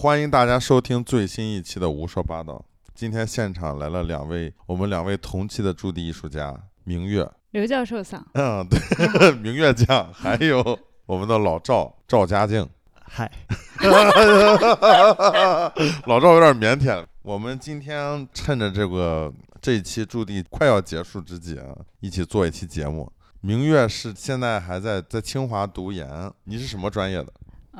欢迎大家收听最新一期的《胡说八道》。今天现场来了两位，我们两位同期的驻地艺术家，明月，刘教授桑，嗯，对，明月酱，还有我们的老赵赵家静，嗨，老赵有点腼腆。我们今天趁着这个这一期驻地快要结束之际啊，一起做一期节目。明月是现在还在在清华读研，你是什么专业的？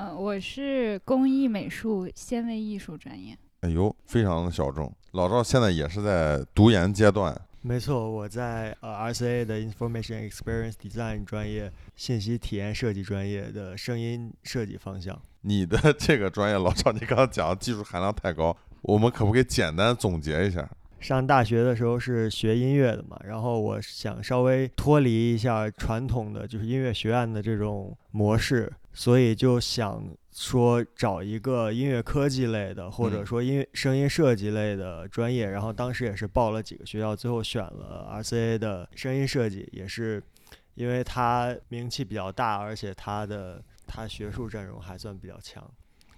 嗯，我是工艺美术纤维艺术专业。哎呦，非常的小众。老赵现在也是在读研阶段。没错，我在呃 RCA 的 Information Experience Design 专业，信息体验设计专业的声音设计方向。你的 这个专业，老赵，你刚刚讲技术含量太高，我们可不可以简单总结一下？上大学的时候是学音乐的嘛，然后我想稍微脱离一下传统的就是音乐学院的这种模式，所以就想说找一个音乐科技类的，或者说音乐声音设计类的专业。然后当时也是报了几个学校，最后选了 RCA 的声音设计，也是因为它名气比较大，而且它的它学术阵容还算比较强，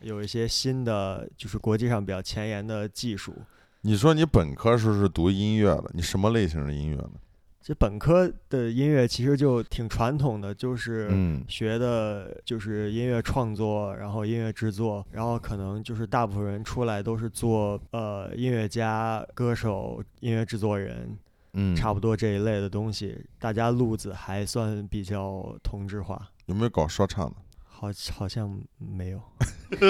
有一些新的就是国际上比较前沿的技术。你说你本科时候是读音乐的，你什么类型的音乐呢？这本科的音乐其实就挺传统的，就是学的就是音乐创作，然后音乐制作，然后可能就是大部分人出来都是做呃音乐家、歌手、音乐制作人，嗯，差不多这一类的东西。大家路子还算比较同质化。有没有搞说唱的？好，好像没有。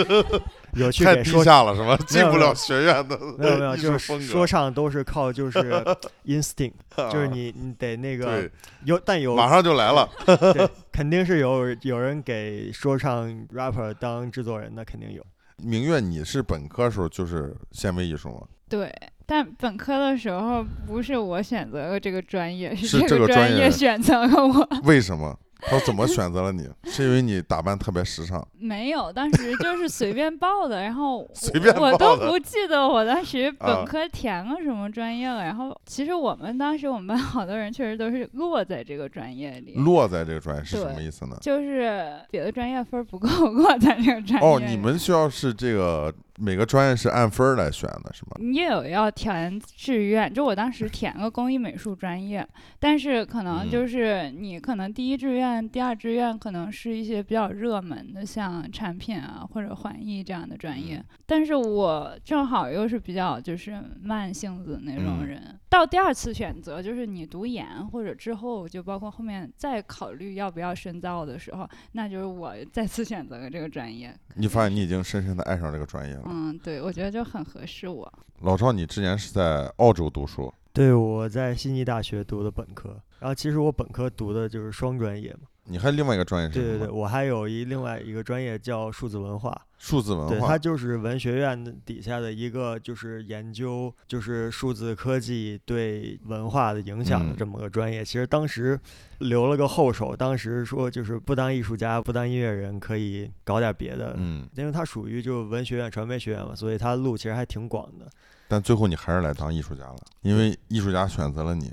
有去太低下了是吗？进不了学院的。没有没有，就是说唱都是靠就是 instinct，就是你你得那个有，但有马上就来了。对，肯定是有有人给说唱 rapper 当制作人的，肯定有。明月，你是本科时候就是纤维艺术吗？对，但本科的时候不是我选择了这个专业，是这个专业选择了我。为什么？他怎么选择了你？是因为你打扮特别时尚？没有，当时就是随便报的，然后 随便我都不记得我当时本科填了什么专业了。然后其实我们当时我们班好多人确实都是落在这个专业里。落在这个专业是什么意思呢？就是别的专业分不够，落在这个专业。哦，你们学校是这个。每个专业是按分儿来选的，是吗？你也有要填志愿，就我当时填个工艺美术专业，但是可能就是你可能第一志愿、第二志愿可能是一些比较热门的，像产品啊或者环艺这样的专业。但是我正好又是比较就是慢性子那种人，到第二次选择就是你读研或者之后就包括后面再考虑要不要深造的时候，那就是我再次选择了这个专业。你发现你已经深深的爱上这个专业了。嗯，对，我觉得就很合适我。老赵，你之前是在澳洲读书？对，我在悉尼大学读的本科。然后其实我本科读的就是双专业嘛。你还另外一个专业是对对对，我还有一另外一个专业叫数字文化。数字文化，对，它就是文学院底下的一个，就是研究就是数字科技对文化的影响的这么个专业。其实当时留了个后手，当时说就是不当艺术家、不当音乐人，可以搞点别的。嗯，因为它属于就文学院、传媒学院嘛，所以它路其实还挺广的。但最后你还是来当艺术家了，因为艺术家选择了你。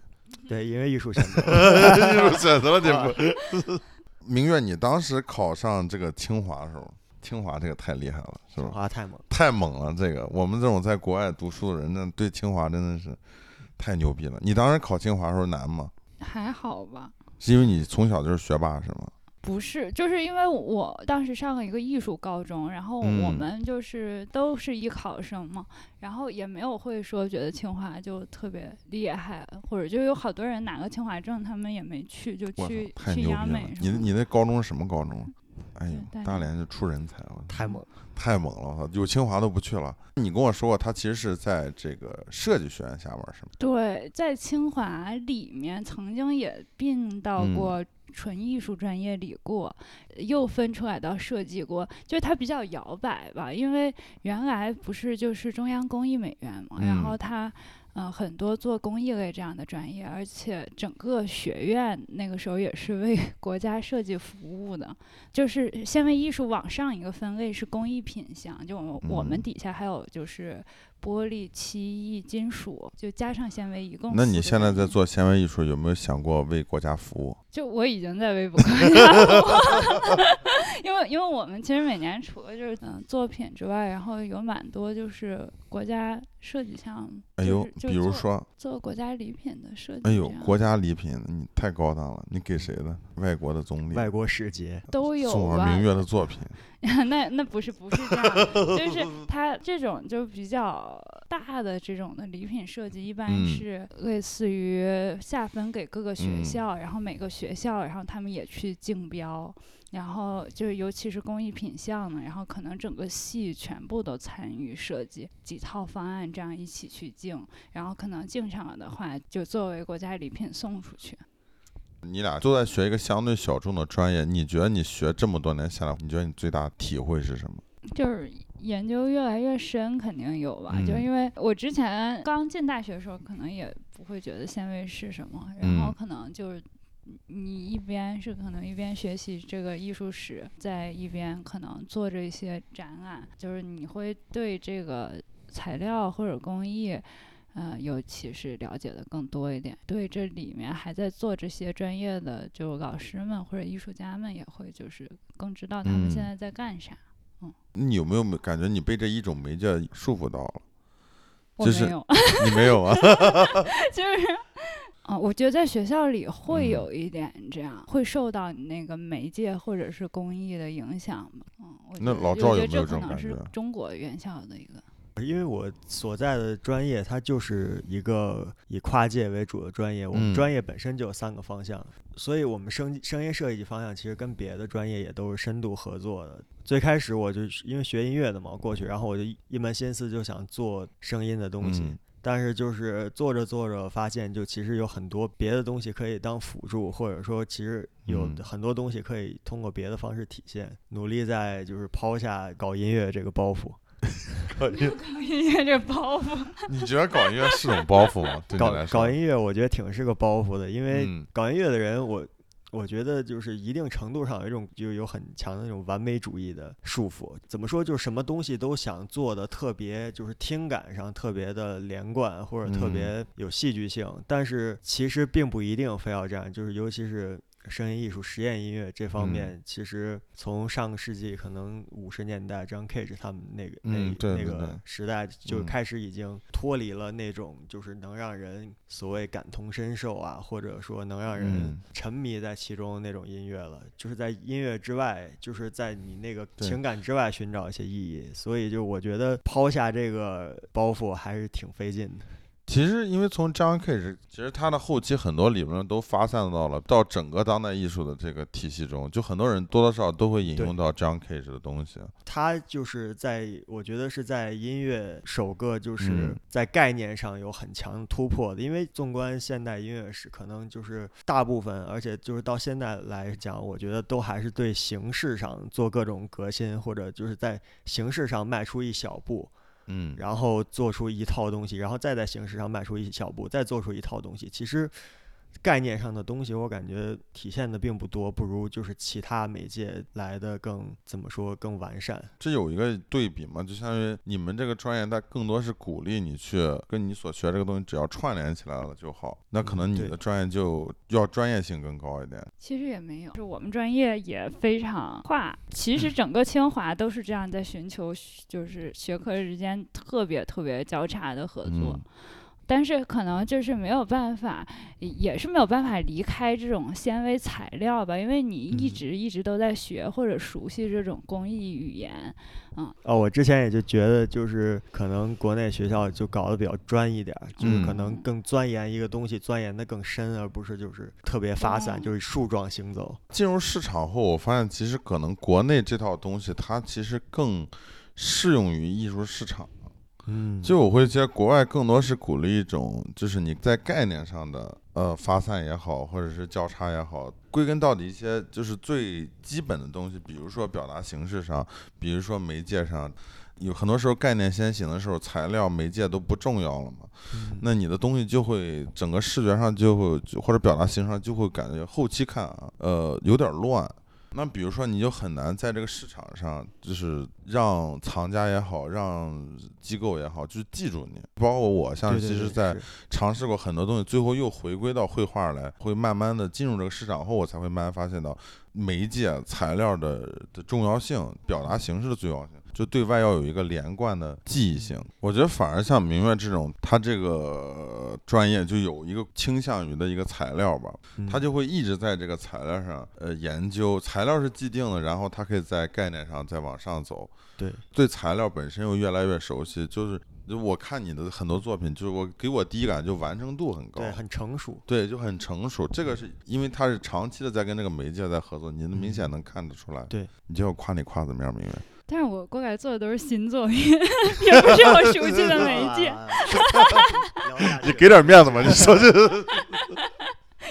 对，因为艺术选择，艺术选择了你。明月，你当时考上这个清华的时候。清华这个太厉害了，是吧？清华太猛，太猛了！这个我们这种在国外读书的人，那对清华真的是太牛逼了。你当时考清华的时候难吗？还好吧。是因为你从小就是学霸是吗？不是，就是因为我当时上了一个艺术高中，然后我们就是都是艺考生嘛，然后也没有会说觉得清华就特别厉害，或者就有好多人拿个清华证，他们也没去，就去去央美。你你那高中是什么高中？哎呦，大连就出人才了，太猛，太猛了！有清华都不去了。你跟我说过，他其实是在这个设计学院下边，是吗？对，在清华里面曾经也并到过纯艺术专业里过，又分出来到设计过，就是它比较摇摆吧。因为原来不是就是中央工艺美院嘛，然后它嗯，很多做工艺类这样的专业，而且整个学院那个时候也是为 国家设计服务的。就是纤维艺术往上一个分类是工艺品项，就我我们嗯底下还有就是玻璃、漆艺、金属，就加上纤维一共。那你现在在？做纤维艺术，有没有想过为国家服务？就我已经在微博国家服务了 因为因为我们其实每年除了就是嗯作品之外，然后有蛮多就是国家设计项目。哎呦，就是就比如说，做国家礼品的设计，哎呦，国家礼品，你太高档了，你给谁的？外国的总理，外国使节，都有宋吧而明月的作品，那那不是不是这样的，就是它这种就比较大的这种的礼品设计，一般嗯是类似于下分给各个学嗯校，然后每个学校，然后他们也去竞标，然后就是尤其是工艺品项呢，然后可能整个系全部都参与设计几套方案，这样一起去竞，然后可能竞上了的话，就作为国家礼品送出去。你俩都在学一个相对小众的专业，你觉得你学这么多年下来，你觉得你最大的体会是什么？就是研究越来越深，肯定有吧。就是因为我之前刚进大学的时候，可能也不会觉得纤维是什么，然后嗯可能就是你一边是可能一边学习这个艺术史，在一边可能做着一些展览，就是你会对这个材料或者工艺。呃，尤其是了解的更多一点，对这里面还在做这些专业的就老师们或者艺术家们也会就是更知道他们现嗯在在干啥。嗯你有没有感觉你被这一种媒介束缚到了？就是我没有，你没有啊？就是，啊、我觉得在学校里会嗯有一点这样，会受到你那个媒介或者是工艺的影响吧。嗯，我觉那得我老赵有没觉得这可能有这种感觉是中国院校的一个。因为我所在的专业，它就是一个以跨界为主的专业。我们嗯专业本身就有三个方向，所以我们声声音设计方向其实跟别的专业也都是深度合作的。最开始我就因为学音乐的嘛，过去，然后我就一一门心思就想做声音的东西。嗯但是就是做着做着，发现就其实有很多别的东西可以当辅助，或者说其实有嗯很多东西可以通过别的方式体现。努力在就是抛下搞音乐这个包袱。音乐这包袱，你觉得搞音乐是种包袱吗？对你搞来说搞，音乐，我觉得挺是个包袱的，因为嗯搞音乐的人，我我觉得就是一定程度上有一种就有很强的那种完美主义的束缚。怎么说？就是什么东西都想做的特别，就是听感上特别的连贯，或者特嗯别有戏剧性，但是其实并不一定非要这样。就是尤其是。声音艺术、实验音乐这方嗯面，其实从上个世纪可能五十年代，John Cage 他们那个、嗯那那个时代就嗯开始已经脱离了那种就是能让人所谓感同身受啊，或者说能让人嗯沉迷在其中的那种音乐了。就是在音乐之外，就是在你那个情感之外寻找一些意义。所以就我觉得抛下这个包袱还是挺费劲的。其实因为从 John Cage，其实他的后期很多理论都发散到了到整个当代艺术的这个体系中，就很多人多多少少都会引用到 John Cage 的东西。他就是在，我觉得是在音乐首个就是嗯在概念上有很强的突破的，因为纵观现代音乐史，可能就是大部分，而且就是到现在来讲，我觉得都还是对形式上做各种革新，或者就是在形式上迈出一小步，嗯，然后做出一套东西，然后再在形式上迈出一小步，再做出一套东西。其实概念上的东西，我感觉体现的并不多，不如就是其他媒介来的更怎么说更完善。这有一个对比嘛，就相当于你们这个专业，它更多是鼓励你去跟你所学这个东西只要串联起来了就好。那可能你的专业就要专业性更高一点。其实也没有，就我们专业也非常跨。其实整个清华都是这样在寻求，就是学科之间特别特别交叉的合作。嗯但是可能就是没有办法，也是没有办法离开这种纤维材料吧，因为你一嗯直一直都在学或者熟悉这种工艺语言，嗯哦，我之前也就觉得，就是可能国内学校就搞得比较专一点儿，就是可能嗯更钻研一个东西，钻研的更深，而不是就是特别发散，哦就是树状行走。进入市场后，我发现其实可能国内这套东西它其实更适用于艺术市场。嗯就我会觉得国外更多是鼓励一种，就是你在概念上的呃发散也好，或者是交叉也好，归根到底一些就是最基本的东西，比如说表达形式上，比如说媒介上，有很多时候概念先行的时候，材料媒介都不重要了嘛。嗯那你的东西就会整个视觉上就会或者表达形式上就会感觉后期看啊，呃有点乱。那比如说你就很难在这个市场上，就是让藏家也好，让机构也好，就是记住你。包括我，像其实在尝试过很多东西，最后又回归到绘画来，会慢慢的进入这个市场后，我才会慢慢发现到媒介材料的的重要性，表达形式的重要性，就对外要有一个连贯的记忆性。我觉得反而像明月这种，他这个专业就有一个倾向于的一个材料吧，嗯他就会一直在这个材料上呃研究，材料是既定的，然后他可以在概念上再往上走，对对材料本身又越来越熟悉，就是。就我看你的很多作品，就是我给我第一感就完成度很高，对很成熟。对，就很成熟。这个是因为他是长期的在跟这个媒介在合作，你能明显能看得出来。对，你就要夸你夸怎么样，明月？但是我过来做的都是新作品，也不是我熟悉的媒介。你给点面子嘛？你说这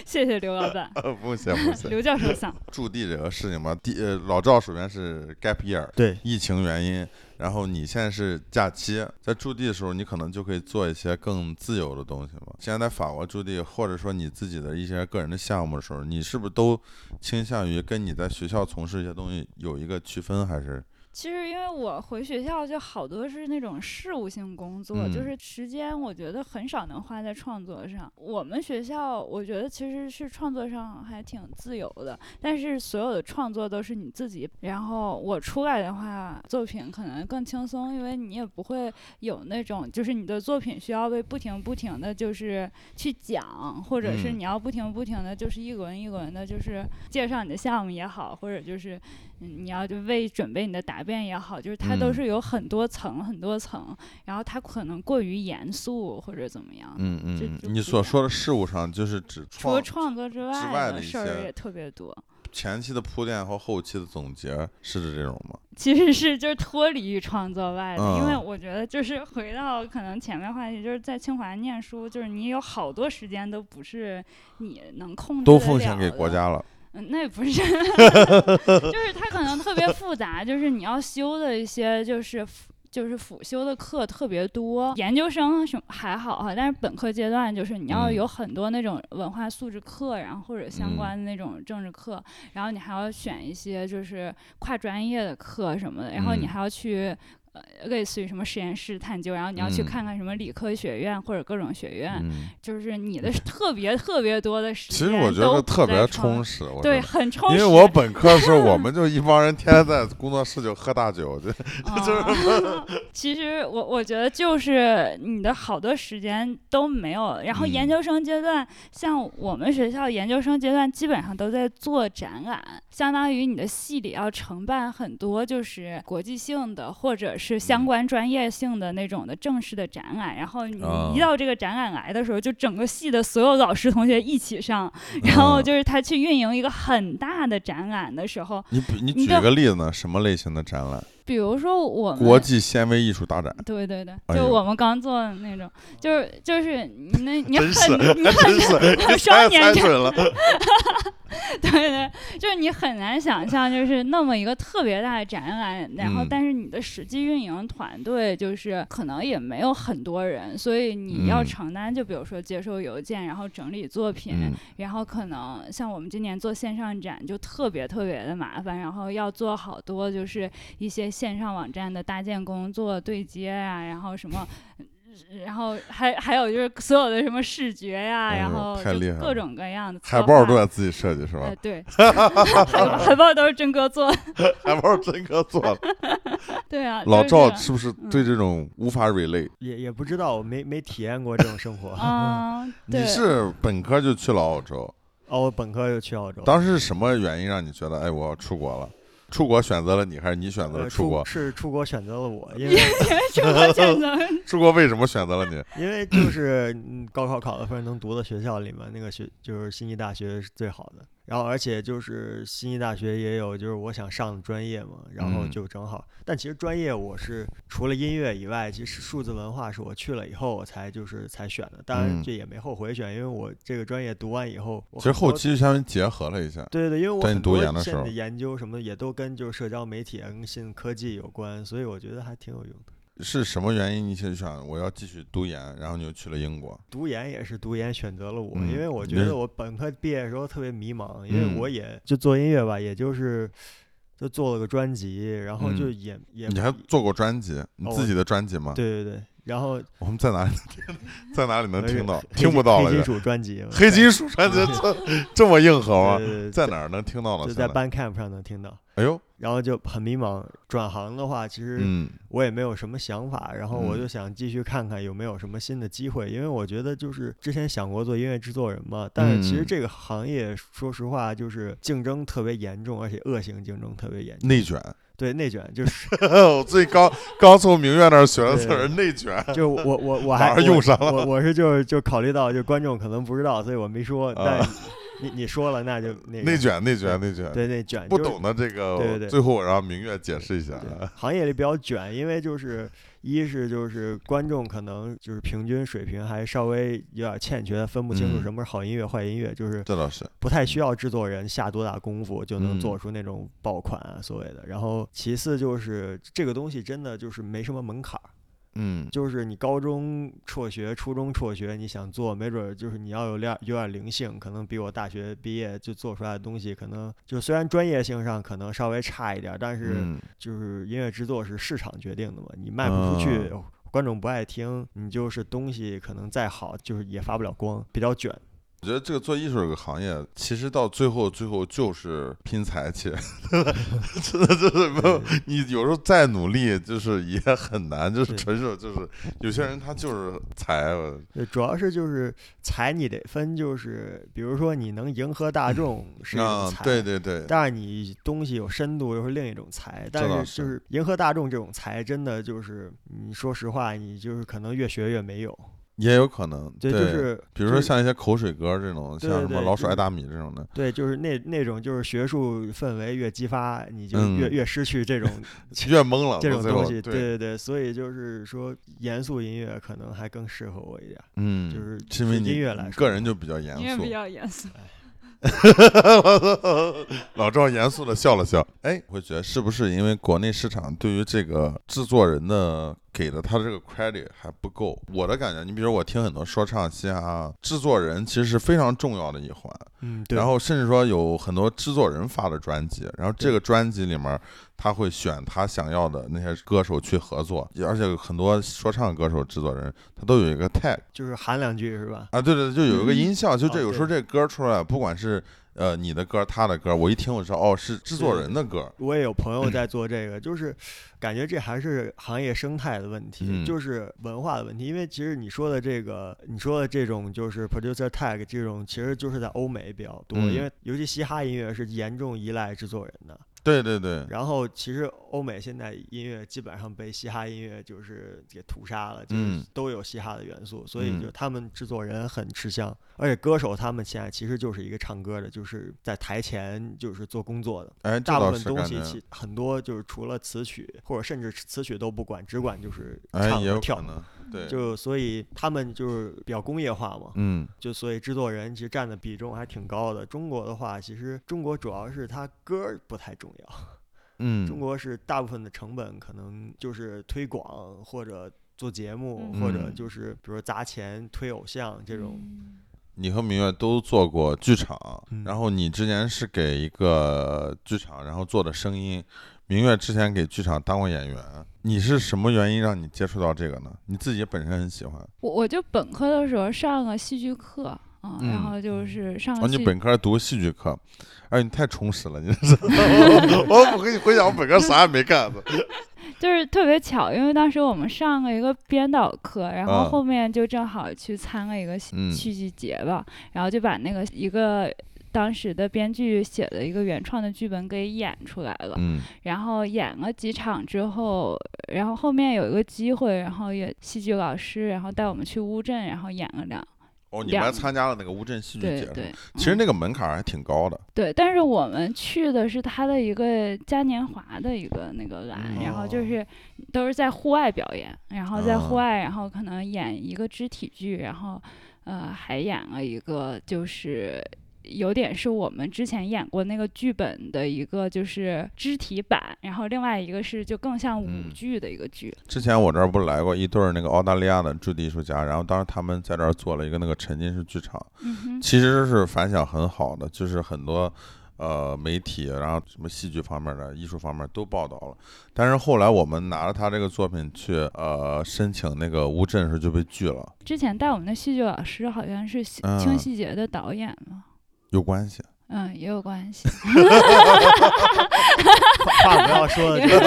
谢谢刘老板，呃不行不行。刘教授想。驻地这个事情嘛，第呃老赵首先是 gap year，对，疫情原因，然后你现在是假期，在驻地的时候，你可能就可以做一些更自由的东西嘛。现在在法国驻地，或者说你自己的一些个人的项目的时候，你是不是都倾向于跟你在学校从事一些东西有一个区分，还是？其实因为我回学校就好多是那种事务性工作，嗯就是时间我觉得很少能花在创作上。我们学校我觉得其实是创作上还挺自由的，但是所有的创作都是你自己。然后我出来的话，作品可能更轻松，因为你也不会有那种就是你的作品需要被不停不停的就是去讲，或者是嗯你要不停不停的就是一轮一轮的，就是介绍你的项目也好，或者就是嗯，你要就为准备你的答辩也好，就是它都嗯是有很多层很多层，然后它可能过于严肃或者怎么样。嗯嗯你所说的事物上，就是指除了创创作之外外的事儿也特别多。前期的铺垫和后期的总结，是指这种吗？其实是就是脱离于创作外的，因为嗯我觉得就是回到可能前面话题，就是在清华念书，就是你有好多时间都不是你能控制的都奉献给国家了。嗯，那也不是，就是它可能特别复杂，就是你要修的一些就是辅就是辅修的课特别多，研究生什么还好哈，但是本科阶段就是你要嗯。有很多那种文化素质课，然后或者相嗯。关的那种政治课，然后你还要选一些就是跨专业的课什么的，然后你嗯。还要去。呃，类似于什么实验室探究，然后你要去嗯看看什么理科学院或者各种学院，嗯，就是你的特别特别多的时其间实我觉得都特别充实。我对，很充实。因为我本科的时候，我们就一帮人天天在工作室就喝大酒，就就是其实我我觉得就是你的好多时间都没有，然后研嗯究生阶段，像我们学校研究生阶段基本上都在做展览，相当于你的系里要承办很多就是国际性的或者是相嗯关专业性的那种的正式的展览，然后你啊一到这个展览来的时候，就整个系的所有老师同学一起上，然后嗯就是他去运营一个很大的展览的时候，你比你举个例子呢？什么类型的展览？比如说我们国际纤维艺术大展。对对对，就我们刚做的那种，就是就是你那你真是，很你真很是，我你双年展，了。对对，就是你很难想象，就是那么一个特别大的展览，然后嗯但是你的实际运营团队就是可能也没有很多人，所以你要嗯承担，就比如说接收邮件，然后整理作品，嗯然后可能像我们今年做线上展就特别特别的麻烦，然后要做好多就是一些线上网站的搭建工作、对接啊，然后什么。然后还还有就是所有的什么视觉呀、然后就太厉害了各种各样的海报都在自己设计是吧呃，？对，海海报都是真哥做的。海报真哥做的。对啊，老赵是不是对嗯这种无法 relate？也也不知道，我没没体验过这种生活。啊，对你是本科就去了澳洲，哦，我本科就去澳洲，当时是什么原因让你觉得哎我要出国了？出国选择了你，还是你选择呃了出国？是出国选择了我，因为 出国选择 出国为什么选择了你？因为就是嗯高考考的分能读的学校里面，那个学就是悉尼大学是最好的。然后而且就是悉尼大学也有就是我想上的专业嘛，然后嗯就正好。但其实专业我是除了音乐以外，其实数字文化是我去了以后我才就是才选的，当然嗯这也没后悔选，因为我这个专业读完以后，我其实后期相当于结合了一下。对对对，因为我很多现在研究什么也都跟就是社交媒体新闻科技有关，所以我觉得还挺有用的。是什么原因？你就想我要继续读研，然后你就去了英国？读研也是读研选择了我，嗯因为我觉得我本科毕业的时候特别迷茫，因为嗯。我也就做音乐吧，也就是就做了个专辑，然后就嗯。也、也你还做过专辑，你哦自己的专辑吗？对对对，然后我们在哪里听？在哪里能听到？听不到了黑金。属专辑，黑金属专辑这这么硬核吗在哪儿能听到呢？就在 Bandcamp 上能听到。哎呦，然后就很迷茫，转行的话，其实嗯我也没有什么想法，然后我嗯就想继续看看有没有什么新的机会，因为我觉得就是之前想过做音乐制作人嘛，但是其实嗯这个行业说实话就是竞争特别严重，而且恶性竞争特别严重。内卷。对内卷就是我最刚刚从明月那儿学的词儿，内卷。就 我 我我 还用上了我我我是就是就考虑到就观众可能不知道，所以我没说，但啊你你说了那就那个内卷，内卷，内卷。对内卷就是不懂的这个，对对对最后我让明月解释一下。对，行业里比较卷，因为就是一是就是观众可能就是平均水平还稍微有点欠缺，分不清楚嗯。什么是好音乐、坏音乐，就是这倒是，不太需要制作人下多大功夫就能嗯。做出那种爆款啊，所谓的。然后其次就是这个东西真的就是没什么门槛儿，嗯，就是你高中辍学、初中辍学，你想做，没准儿就是你要有点有点灵性，可能比我大学毕业就做出来的东西，可能就虽然专业性上可能稍微差一点儿，但是。嗯就是音乐制作是市场决定的嘛，你卖不出去，啊观众不爱听，你就是东西可能再好，就是也发不了光，比较卷。我觉得这个做艺术这个行业，其实到最后，最后就是拼才气，真的就是没有你有时候再努力，就是也很难，就是对纯属就是有些人他就是才，对，主要是就是才你得分，就是比如说你能迎合大众 是一种啊，才，对对对，但是你东西有深度又是另一种才，但是就是是迎合大众这种才，真的就是你说实话，你就是可能越学越没有。也有可能，对，就是比如说像一些口水歌这种，像什么老鼠爱大米这种的，对，就是那那种就是学术氛围越激发，你就嗯越、越失去这种 越懵了，这种东西，对对，对对，所以就是说，严肃音乐可能还更适合我一点儿，嗯，就是是因为你是音乐来说个人就比较严肃因为比，较严肃。老赵严肃的笑了笑，哎，我会觉得是不是因为国内市场对于这个制作人的给的他这个 credit 还不够？我的感觉，你比如我听很多说唱、嘻哈，制作人其实是非常重要的一环。嗯，对，然后甚至说有很多制作人发的专辑，然后这个专辑里面他会选他想要的那些歌手去合作，而且很多说唱歌手制作人他都有一个 tag 就是喊两句是吧？啊，对对，就有一个嗯音效，就这哦有时候这歌出来，不管是呃你的歌他的歌，我一听我知道哦是制作人的歌，我也有朋友 在做这个，就是感觉这还是行业生态的问题，嗯就是文化的问题。因为其实你说的这个，你说的这种就是 producer tag 这种，其实就是在欧美比较多，嗯因为尤其嘻哈音乐是严重依赖制作人的。对对对，然后其实欧美现在音乐基本上被嘻哈音乐就是给屠杀了，就是嗯都有嘻哈的元素，所以嗯。就他们制作人很吃香，而且歌手他们现在其实就是一个唱歌的，就是在台前就是做工作的，哎，大部分东西其很多就是除了词曲或者甚至词曲都不管，只管就是唱和跳。能，对，就所以他们就是比较工业化嘛，嗯就所以制作人其实占的比重还挺高的。中国的话，其实中国主要是它歌儿不太重要，嗯，中国是大部分的成本可能就是推广或者做节目，嗯或者就是比如说砸钱推偶像这种。你和明月都做过剧场，嗯然后你之前是给一个剧场，然后做的声音。明月之前给剧场当过演员，你是什么原因让你接触到这个呢？你自己本身很喜欢，我我就本科的时候上个戏剧课啊，嗯然后就是上哦，你本科读戏剧课，哎，你太充实了，你这是。我我跟你回想，我本科啥也没干的。就是特别巧，因为当时我们上了一个编导课，然啊后后面就正好去参了一个戏剧节吧，然后就把那个一个当时的编剧写的一个原创的剧本给演出来了。嗯然后演了几场之后，然后后面有一个机会，然后也戏剧老师，然后带我们去乌镇，然后演了两哦，你们还参加了那个乌镇戏剧节对对，嗯其实那个门槛儿还挺高的。对，但是我们去的是他的一个嘉年华的一个那个栏，然后就哦是都是在户外表演，然后在户哦外，然后可能演一个肢体剧，然后呃还演了一个就是。有点是我们之前演过那个剧本的一个就是肢体版，然后另外一个是就更像舞嗯剧的一个剧。之前我这儿不是来过一对儿那个澳大利亚的驻地艺术家，然后当时他们在这儿做了一个那个沉浸式剧场，嗯，其实是反响很好的，就是很多呃媒体，然后什么戏剧方面的、艺术方面都报道了。但是后来我们拿着他这个作品去呃申请那个乌镇的时候就被拒了，之前带我们的戏剧老师好像是戏嗯轻戏节的导演嘛，有关系。嗯，也有关系。话话不要说的 这么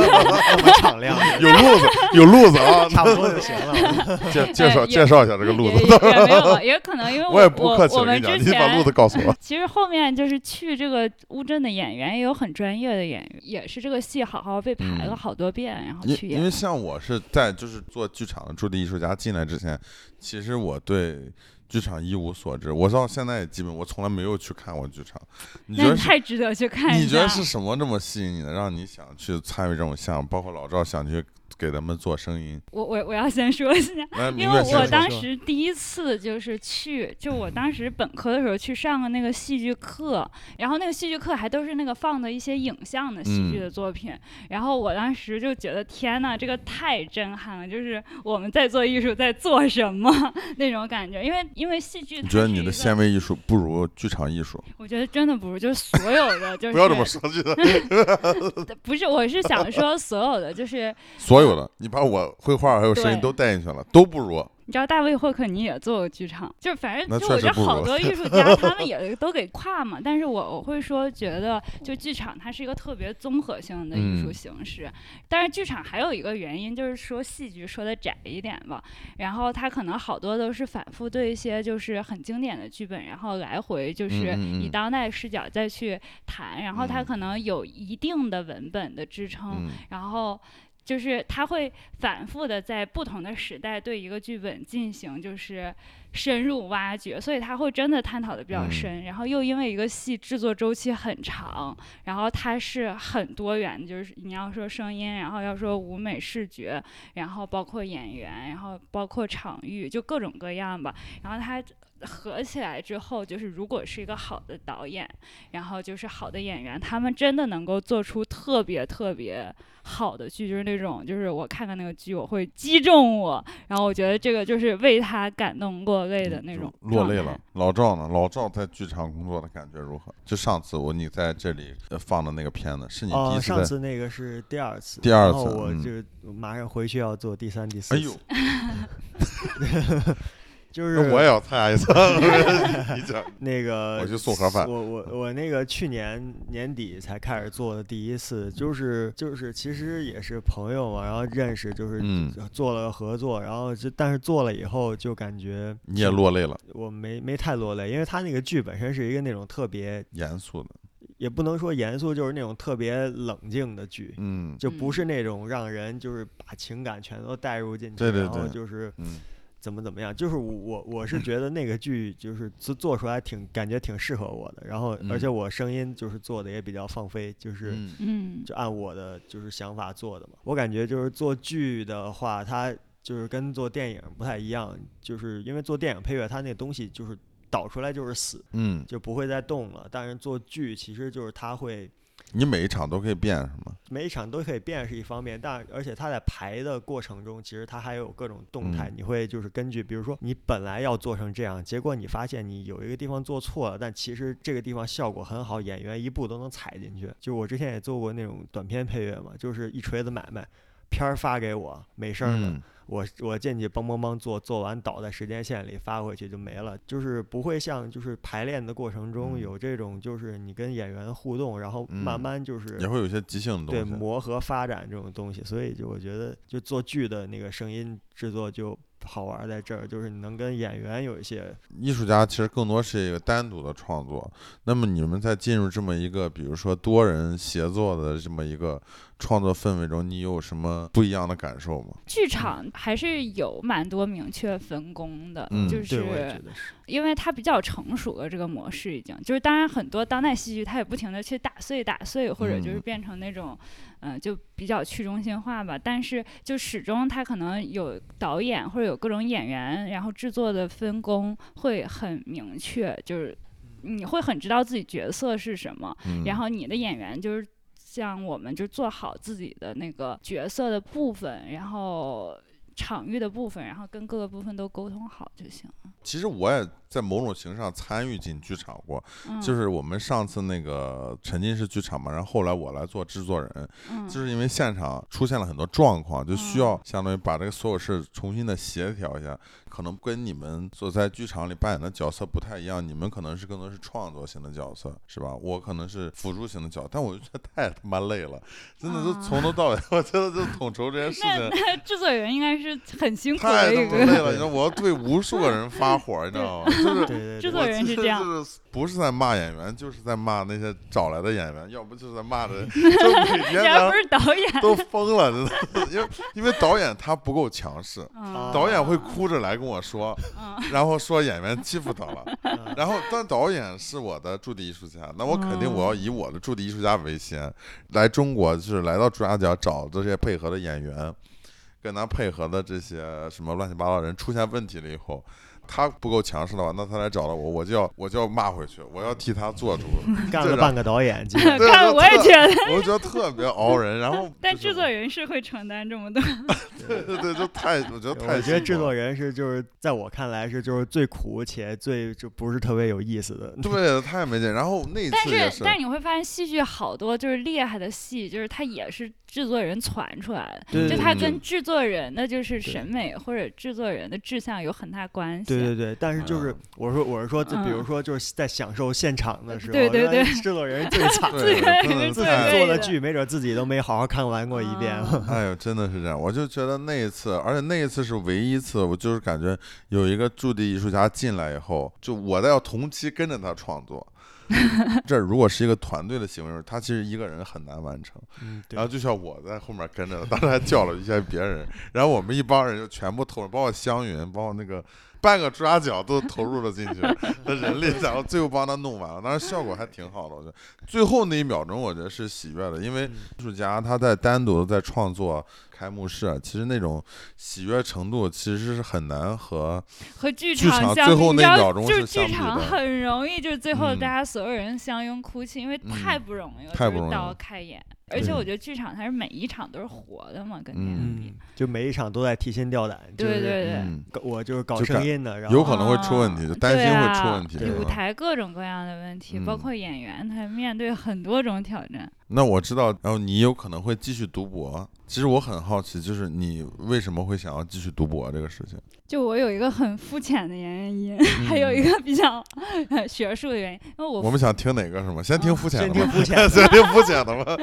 那么敞亮，有路子，有路子啊！差不多就行了。介介绍介绍一下这个路子。也也没有吧，也可能因为我也不我客气，我们跟你讲，之前你把路子告诉我。其实后面就是去这个乌镇的演员也有很专业的演员，也是这个戏好好被排了嗯好多遍，然后去演。因为像我是在就是做剧场的驻地艺术家进来之前，其实我对剧场一无所知，我到现在也基本我从来没有去看过剧场。你觉得？你太值得去看一下你觉得。是什么这么吸引你的，让你想去参与这种项目？包括老赵想去给咱们做声音。我我我要先说一下，因为我当时第一次就是去，就我当时本科的时候去上了那个戏剧课，然后那个戏剧课还都是那个放的一些影像的戏剧嗯的作品，然后我当时就觉得天呐，这个太震撼了，就是我们在做艺术在做什么 那种感觉，因为因为戏剧你觉得你的纤维艺术不如剧场艺术？我觉得真的不如，就是所有的，就是不要这么说，剧的不是，我是想说所有的，就是所有的，你把我绘画还有声音都带进去了，都不如。你知道大卫霍克尼也做过剧场，就是反那正就我觉得确实不如。好多艺术家 他们也都给跨嘛，但是我我会说觉得就剧场它是一个特别综合性的艺术嗯形式，但是剧场还有一个原因就是说戏剧说的窄一点吧，然后它可能好多都是反复对一些就是很经典的剧本，然后来回就是以当代视角再去谈，然后它嗯。可能有一定的文本的支撑，嗯。然后就是他会反复的在不同的时代对一个剧本进行就是深入挖掘，所以他会真的探讨的比较嗯深。然后又因为一个戏制作周期很长，然后它是很多元，就是你要说声音，然后要说舞美视觉，然后包括演员，然后包括场域，就各种各样吧。然后它。合起来之后，就是如果是一个好的导演，然后就是好的演员，他们真的能够做出特别特别好的剧，就是那种就是我看看那个剧，我会击中我，然后我觉得这个就是为他感动落泪的那种落泪了。老赵呢？老赵在剧场工作的感觉如何？就上次我你在这里呃放的那个片子，是你第哦，一次在？上次那个是第二次，第二次嗯我就马上回去要做第三、第四次。哎呦 就是那我也要参加一次。你讲，那个我去送盒饭我我我那个去年年底才开始做的第一次，就是就是其实也是朋友嘛，然后认识，就是嗯做了合作，然后就但是做了以后就感觉你也落泪了，我没没太落泪，因为他那个剧本身是一个那种特别，严肃的，也不能说严肃，就是那种特别冷静的剧。嗯就不嗯是那种让人就是把情感全都带入进去，对对然后对就是嗯怎么怎么样，就是我我我是觉得那个剧就是做做出来挺感觉挺适合我的，然后而且嗯。我声音就是做的也比较放飞，就是嗯。嗯。就按我的就是想法做的嘛。我感觉就是做剧的话，它就是跟做电影不太一样，就是因为做电影配乐，它那东西就是导出来就是死，嗯，就不会再动了。但是做剧其实就是它会你每一场都可以变是吗？每一场都可以变是一方面，但而且它在排的过程中，其实它还有各种动态。嗯你会就是根据，比如说你本来要做成这样，结果你发现你有一个地方做错了，但其实这个地方效果很好，演员一步都能踩进去。就我之前也做过那种短片配乐嘛，就是一锤子买卖，片儿发给我没事儿的，嗯我我进去梆梆梆做，做完倒在时间线里发回去就没了，就是不会像就是排练的过程中嗯有这种就是你跟演员互动，然后慢嗯慢就是也会有些即兴的对东西。磨合发展这种东西，所以就我觉得就做剧的那个声音制作就好玩儿在这儿，就是你能跟演员有一些艺术家其实更多是一个单独的创作。那么你们在进入这么一个，比如说多人协作的这么一个创作氛围中，你有什么不一样的感受吗？剧场还是有蛮多明确分工的，嗯就是是因为它比较成熟了这个模式已经，就是当然很多当代戏剧它也不停的去打碎打碎，或者就是嗯变成那种，嗯、就比较去中心化吧。但是就始终它可能有导演或者有各种演员，然后制作的分工会很明确，就是你会很知道自己角色是什么，嗯然后你的演员就是像我们就做好自己的那个角色的部分，然后场域的部分，然后跟各个部分都沟通好就行了。其实我也在某种形式上参与进剧场过，嗯，就是我们上次那个沉浸式剧场嘛，然后后来我来做制作人，嗯，就是因为现场出现了很多状况，就需要嗯相当于把这个所有事重新的协调一下，可能跟你们所在剧场里扮演的角色不太一样，你们可能是更多是创作型的角色，是吧？我可能是辅助型的角色，但我就觉得太他妈累了，真的就啊从头到尾，我觉得就统筹这些事情。那制作人应该是很辛苦太的一个，他妈累了，你知道我要对无数个人发火，你知道吗？就是 制作人是这样就是不是在骂演员，就是在骂那些找来的演员，要不就是在骂的，就每天不是导演，都疯了，真的，因为因为导演他不够强势，嗯导演会哭着来跟我说，嗯。然后说演员欺负他了，嗯。然后但导演是我的驻地艺术家，那我肯定我要以我的驻地艺术家为先，来中国就是来到朱家角找这些配合的演员，跟他配合的这些什么乱七八糟的人出现问题了以后。他不够强势的话，那他来找了我，我就要我就要骂回去，我要替他做主。干了半个导演基本上，对看我也觉得，我就觉得特别熬人。然后 但制作人是会承担这么多，对对对，就太我觉得太我觉得制作人人是就是在我看来是就是最苦且最就不是特别有意思的。对太没劲。然后那但次也是但是你会发现戏剧好多就是厉害的戏，就是它也是制作人传出来的，对对对就它跟制作人的就是审美或者制作人的志向有很大关系。对对对对，但是就是嗯我说我是说，就比如嗯说就是在享受现场的时候，对对对制作人最惨，对自己做的剧，没准自己都没好好看完过一遍。啊 哎呦，真的是这样，我就觉得那一次，而且那一次是唯一一次，我就是感觉有一个驻地艺术家进来以后，就我在要同期跟着他创作。这如果是一个团队的行为，他其实一个人很难完成。嗯，然后就像我在后面跟着，当时还叫了一些别人，然后我们一帮人就全部投入，包括湘云，包括那个半个朱家角都投入了进去的人力，然后最后帮他弄完了，当时效果还挺好的。我觉得最后那一秒钟，我觉得是喜悦的，因为嗯艺术家他在单独在创作开幕式啊，其实那种喜悦程度其实是很难和和剧剧场相，最后那一秒钟就是相比的场很容易，就是最后嗯大家所有人相拥哭泣，因为太嗯不容易了，太就是到不容易了开演。而且我觉得剧场它是每一场都是活的嘛，跟电影嗯比嗯。，就每一场都在提心吊胆。对对对。我就是搞声音的，然后有可能会出问题，就担心会出问题。舞台各种各样的问题，包嗯括演员他面对很多种挑战。那我知道，然后你有可能会继续读博。其实我很好奇，就是你为什么会想要继续读博这个事情？就我有一个很肤浅的原因，还有一个比较呃学术的原因，因为我我们想听哪个是吗？先听肤浅先的吧，听肤浅的 先听肤浅的吧。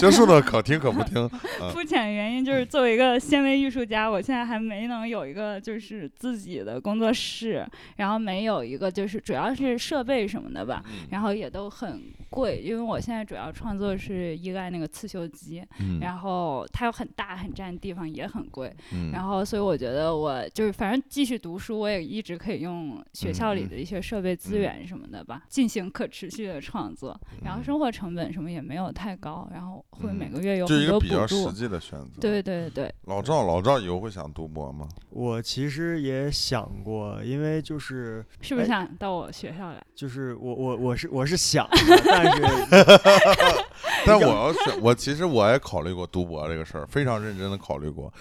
学术的可听可不听。嗯肤浅的原因就是作为一个纤维艺术家，我现在还没能有一个就是自己的工作室，然后没有一个就是主要是设备什么的吧，嗯然后也都很贵，因为我现在主要创作是依赖那个刺绣机，嗯然后它又很大很占地方，也很贵，嗯然后所以我觉得我就是反正继续读书，我也一直可以用学校里的一些设备资源什么的吧，进行可持续的创作，然后嗯生活成本什么也没有太高，然后会每嗯个月有就很多一个比较实。际的选择。对对对，老赵，老赵以后会想读博吗？我其实也想过，因为就是是不是哎想到我学校来？就是我我我是我是想，但是 但我要选，我其实我也考虑过读博这个事儿，非常认真的考虑过。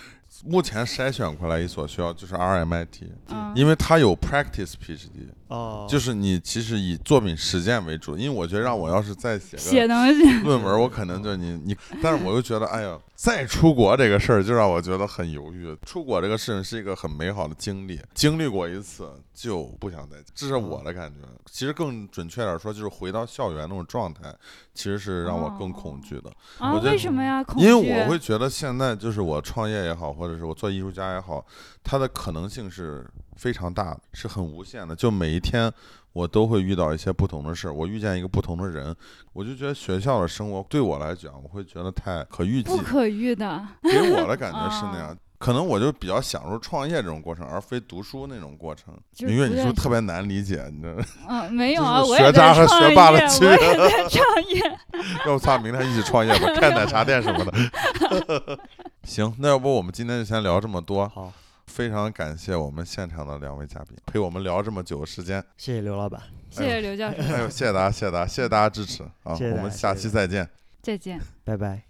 目前筛选过来一所学校就是 RMIT，嗯，因为它有 practice PhD，哦，就是你其实以作品实践为主。因为我觉得让我要是再写写个东西，论文，我可能就你你，但是我又觉得，哎呀，再出国这个事儿就让我觉得很犹豫。出国这个事情是一个很美好的经历，经历过一次就不想再，这是我的感觉。其实更准确点说，就是回到校园那种状态，其实是让我更恐惧的。啊，我觉得为什么呀？恐因为我会觉得现在就是我创业也好，或者是我做艺术家也好，它的可能性是非常大的，是很无限的。就每一天我都会遇到一些不同的事儿，我遇见一个不同的人，我就觉得学校的生活对我来讲，我会觉得太可预计不，可预的。给我的感觉是那 样。可能我就比较享受创业这种过程，而非读书那种过程。明月，你是不是特别难理解？你知道吗？嗯，没有啊，学渣和学霸的区我别也在创业。要不咱明天一起创业吧，开奶茶店什么的。行，那要不我们今天就先聊这么多。好，非常感谢我们现场的两位嘉宾陪我们聊这么久的时间。谢谢刘老板，谢谢刘教授，哎呦，谢谢大家，谢谢大家，谢谢大家支持啊！谢谢我们下期再见。再见。拜拜。